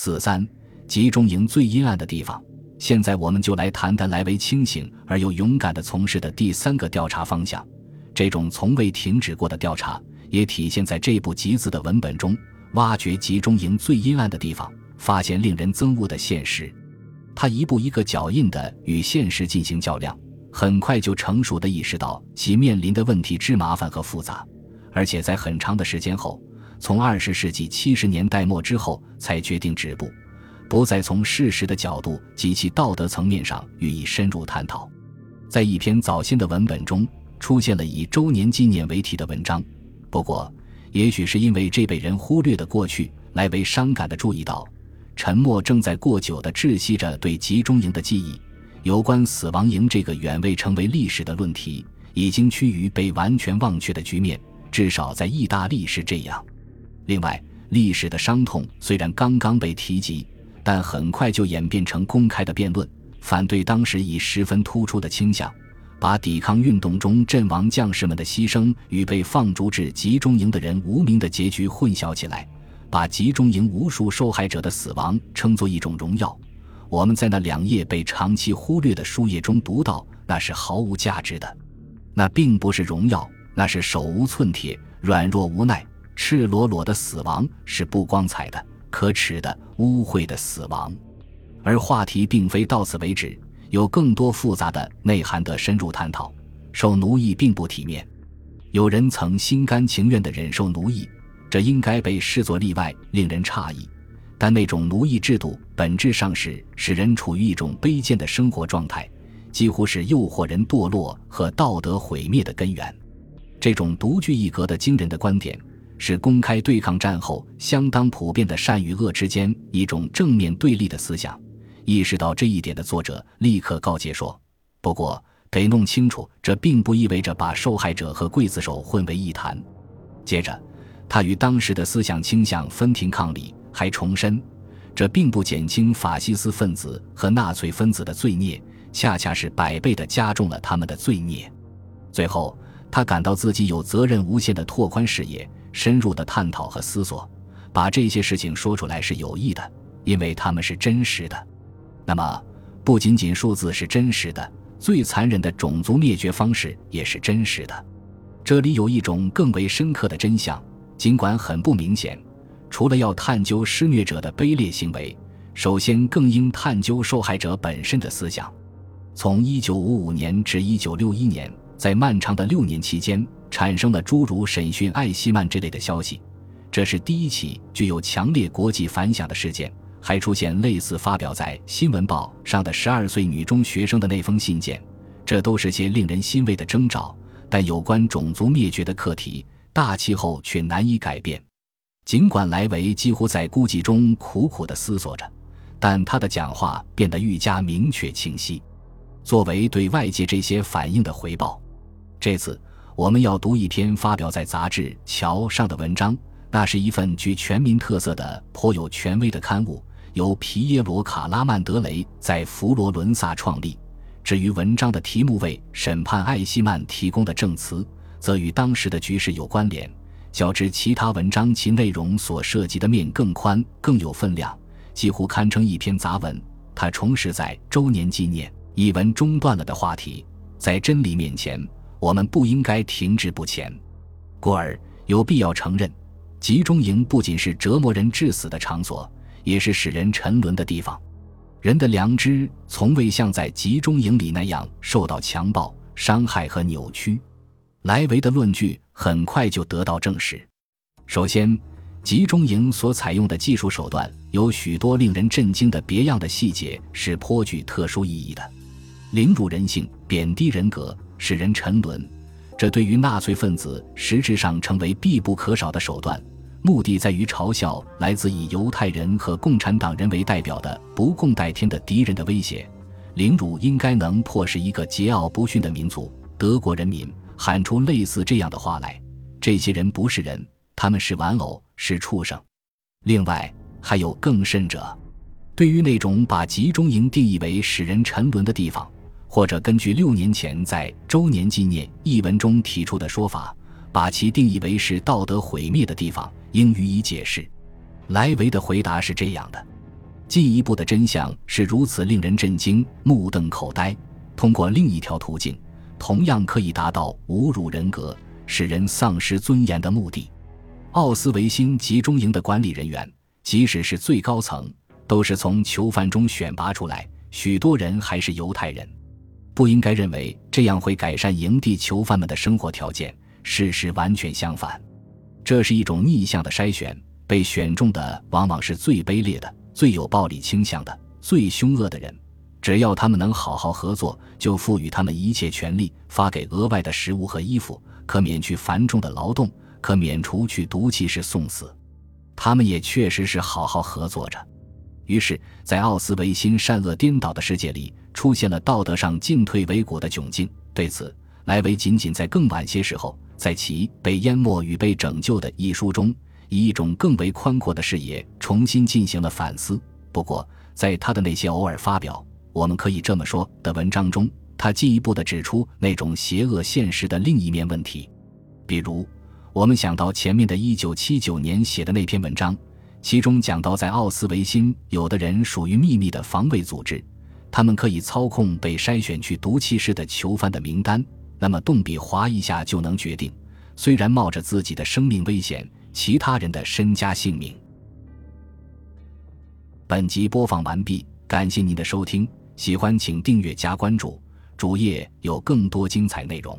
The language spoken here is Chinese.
四三，集中营最阴暗的地方。现在我们就来谈谈莱维清醒而又勇敢地从事的第三个调查方向。这种从未停止过的调查，也体现在这部集子的文本中。挖掘集中营最阴暗的地方，发现令人憎恶的现实。他一步一个脚印地与现实进行较量，很快就成熟地意识到其面临的问题之麻烦和复杂，而且在很长的时间后，从二十世纪七十年代末之后，才决定止步。不再从事实的角度及其道德层面上予以深入探讨，在一篇早先的文本中出现了以周年纪念为题的文章。不过，也许是因为这被人忽略的过去，来为伤感地注意到，沉默正在过久地窒息着对集中营的记忆。有关死亡营这个远未成为历史的论题，已经趋于被完全忘却的局面，至少在意大利是这样。另外，历史的伤痛虽然刚刚被提及。但很快就演变成公开的辩论，反对当时已十分突出的倾向，把抵抗运动中阵亡将士们的牺牲与被放逐至集中营的人无名的结局混淆起来，把集中营无数受害者的死亡称作一种荣耀。我们在那两页被长期忽略的书页中读到，那是毫无价值的，那并不是荣耀，那是手无寸铁、软弱无奈、赤裸裸的死亡，是不光彩的。可耻的、污秽的死亡，而话题并非到此为止，有更多复杂的内涵的深入探讨。受奴役并不体面，有人曾心甘情愿地忍受奴役，这应该被视作例外，令人诧异。但那种奴役制度本质上是使人处于一种卑贱的生活状态，几乎是诱惑人堕落和道德毁灭的根源。这种独具一格的惊人的观点。是公开对抗战后相当普遍的善与恶之间一种正面对立的思想。意识到这一点的作者立刻告诫说：“不过得弄清楚，这并不意味着把受害者和刽子手混为一谈。”接着，他与当时的思想倾向分庭抗礼，还重申，这并不减轻法西斯分子和纳粹分子的罪孽，恰恰是百倍的加重了他们的罪孽。最后，他感到自己有责任无限的拓宽视野。深入的探讨和思索，把这些事情说出来是有益的，因为他们是真实的。那么，不仅仅数字是真实的，最残忍的种族灭绝方式也是真实的。这里有一种更为深刻的真相，尽管很不明显。除了要探究施虐者的卑劣行为，首先更应探究受害者本身的思想。从1955年至1961年，在漫长的六年期间。产生了诸如审讯艾希曼之类的消息，这是第一起具有强烈国际反响的事件。还出现类似发表在《新闻报》上的十二岁女中学生的那封信件，这都是些令人欣慰的征兆。但有关种族灭绝的课题，大气候却难以改变。尽管莱维几乎在孤寂中苦苦地思索着，但他的讲话变得愈加明确清晰。作为对外界这些反应的回报，这次。我们要读一篇发表在杂志《桥》上的文章，那是一份具全民特色的、颇有权威的刊物，由皮耶罗·卡拉曼德雷在佛罗伦萨创立。至于文章的题目为“审判艾希曼”提供的证词，则与当时的局势有关联。较之其他文章，其内容所涉及的面更宽、更有分量，几乎堪称一篇杂文。他重拾在周年纪念一文中断了的话题，在真理面前。我们不应该停滞不前，故而有必要承认，集中营不仅是折磨人致死的场所，也是使人沉沦的地方。人的良知从未像在集中营里那样受到强暴、伤害和扭曲。莱维的论据很快就得到证实。首先，集中营所采用的技术手段有许多令人震惊的别样的细节，是颇具特殊意义的，凌辱人性，贬低人格。使人沉沦，这对于纳粹分子实质上成为必不可少的手段。目的在于嘲笑来自以犹太人和共产党人为代表的不共戴天的敌人的威胁。凌辱应该能迫使一个桀骜不驯的民族——德国人民喊出类似这样的话来：这些人不是人，他们是玩偶，是畜生。另外，还有更甚者，对于那种把集中营定义为使人沉沦的地方。或者根据六年前在周年纪念一文中提出的说法，把其定义为是道德毁灭的地方，应予以解释。莱维的回答是这样的：进一步的真相是如此令人震惊、目瞪口呆。通过另一条途径，同样可以达到侮辱人格、使人丧失尊严的目的。奥斯维辛集中营的管理人员，即使是最高层，都是从囚犯中选拔出来，许多人还是犹太人。不应该认为这样会改善营地囚犯们的生活条件，事实完全相反。这是一种逆向的筛选，被选中的往往是最卑劣的。最有暴力倾向的、最凶恶的人，只要他们能好好合作，就赋予他们一切权利，发给额外的食物和衣服，可免去繁重的劳动，可免除去毒气室送死。他们也确实是好好合作着。于是，在奥斯维辛善恶颠倒的世界里，出现了道德上进退维谷的窘境。对此，莱维仅仅在更晚些时候，在其《被淹没与被拯救》的一书中。以一种更为宽阔的视野重新进行了反思。不过，在他的那些偶尔发表“我们可以这么说”的文章中，他进一步的指出那种邪恶现实的另一面问题。比如，我们想到前面的一九七九年写的那篇文章，其中讲到在奥斯维辛，有的人属于秘密的防卫组织，他们可以操控被筛选去毒气室的囚犯的名单，那么动笔划一下就能决定，虽然冒着自己的生命危险。其他人的身家性命。本集播放完毕，感谢您的收听，喜欢请订阅加关注，主页有更多精彩内容。